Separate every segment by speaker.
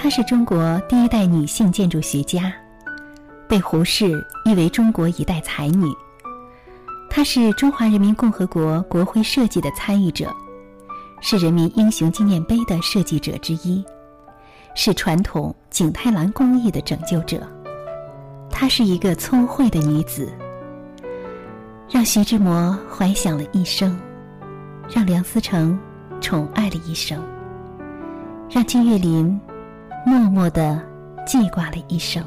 Speaker 1: 她是中国第一代女性建筑学家，被胡适誉为中国一代才女。她是中华人民共和国国徽设计的参与者，是人民英雄纪念碑的设计者之一，是传统景泰蓝工艺的拯救者。她是一个聪慧的女子，让徐志摩怀想了一生，让梁思成宠爱了一生，让金岳霖默默的记挂了一生，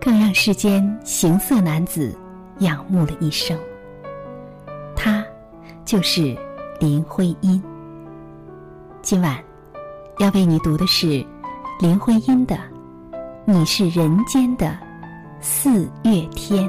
Speaker 1: 更让世间行色男子仰慕了一生。他就是林徽因。今晚要为你读的是林徽因的《你是人间的四月天》。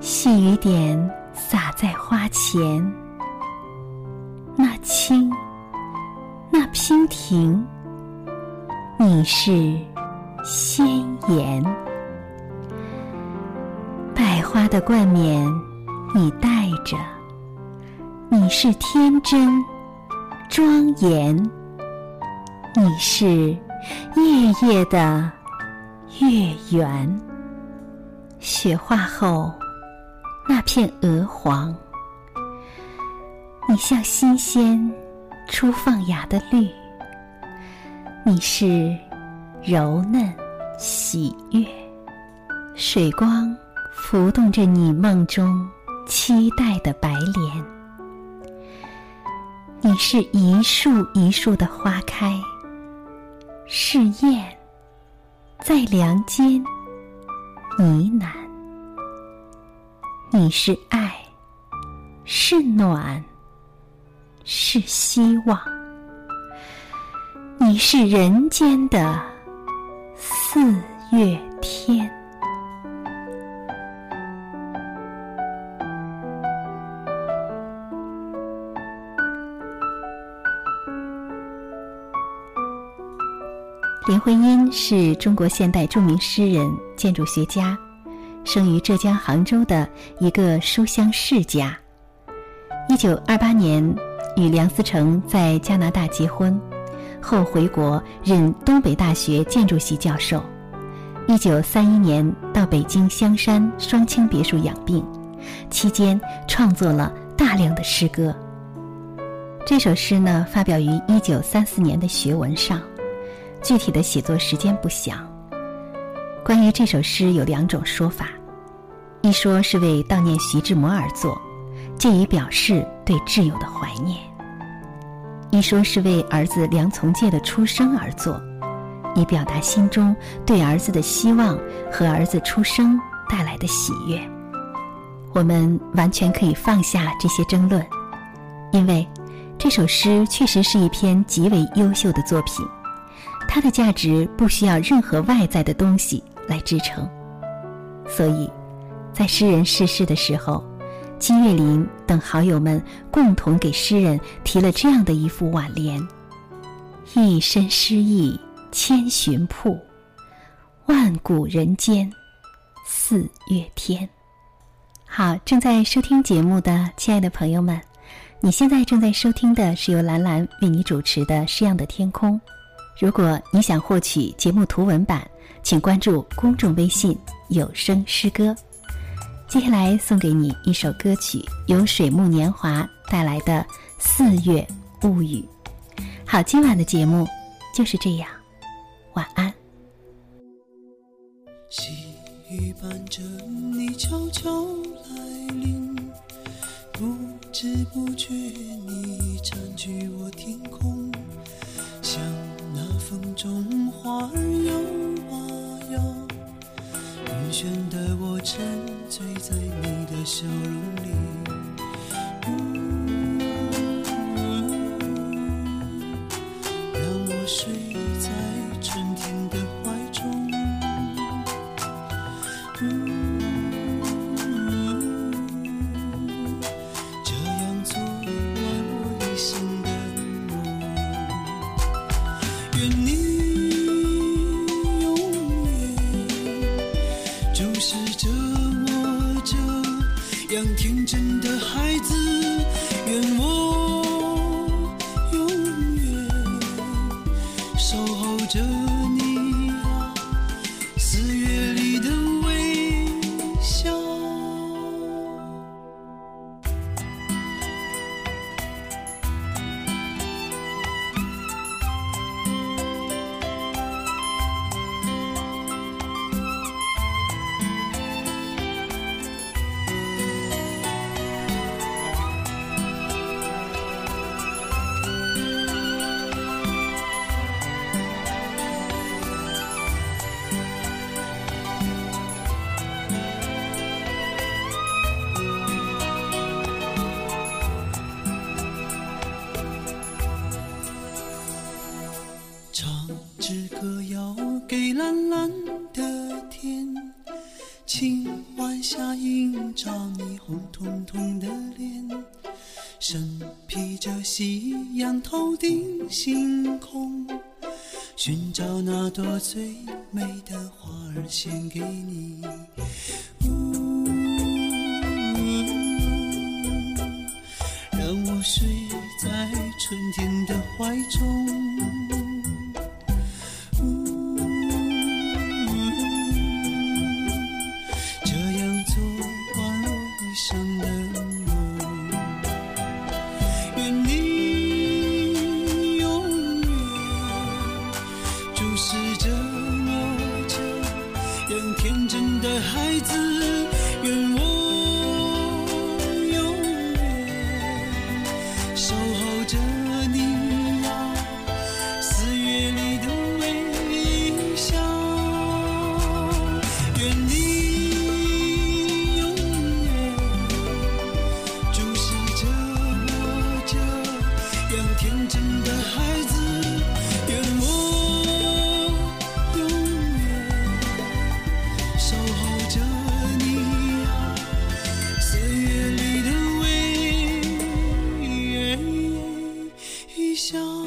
Speaker 1: 细雨点洒在花前。那清，那娉婷，你是仙颜。百花的冠冕，你戴着，你是天真庄严。你是夜夜的月圆。雪化后，那片鹅黄。你像新鲜、初放芽的绿，你是柔嫩、喜悦，水光浮动着你梦中期待的白莲。你是一树一树的花开，是燕在梁间呢喃。你是爱，是暖。是希望，你是人间的四月天。林徽因是中国现代著名诗人、建筑学家，生于浙江杭州的一个书香世家。一九二八年。与梁思成在加拿大结婚，后回国任东北大学建筑系教授。一九三一年到北京香山双清别墅养病，期间创作了大量的诗歌。这首诗呢，发表于一九三四年的《学文》上，具体的写作时间不详。关于这首诗有两种说法，一说是为悼念徐志摩而作。借以表示对挚友的怀念。一说是为儿子梁从诫的出生而作，以表达心中对儿子的希望和儿子出生带来的喜悦。我们完全可以放下这些争论，因为这首诗确实是一篇极为优秀的作品，它的价值不需要任何外在的东西来支撑。所以，在诗人逝世的时候。金岳霖等好友们共同给诗人提了这样的一副挽联：“一身诗意千寻瀑，万古人间四月天。”好，正在收听节目的亲爱的朋友们，你现在正在收听的是由兰兰为你主持的《诗样的天空》。如果你想获取节目图文版，请关注公众微信“有声诗歌”。接下来送给你一首歌曲，由水木年华带来的《四月物语》。好，今晚的节目就是这样，晚安。
Speaker 2: 细雨伴着你悄悄来临，不知不觉你占据我花儿摇啊摇，晕眩的我沉醉在你的笑容里。呜让我睡在春天的怀中。呜这样做完我一生的梦。愿你晚霞映照你红彤彤的脸，身披着夕阳头顶星空，寻找那朵最美的花儿献给你。呜让我睡在春天笑。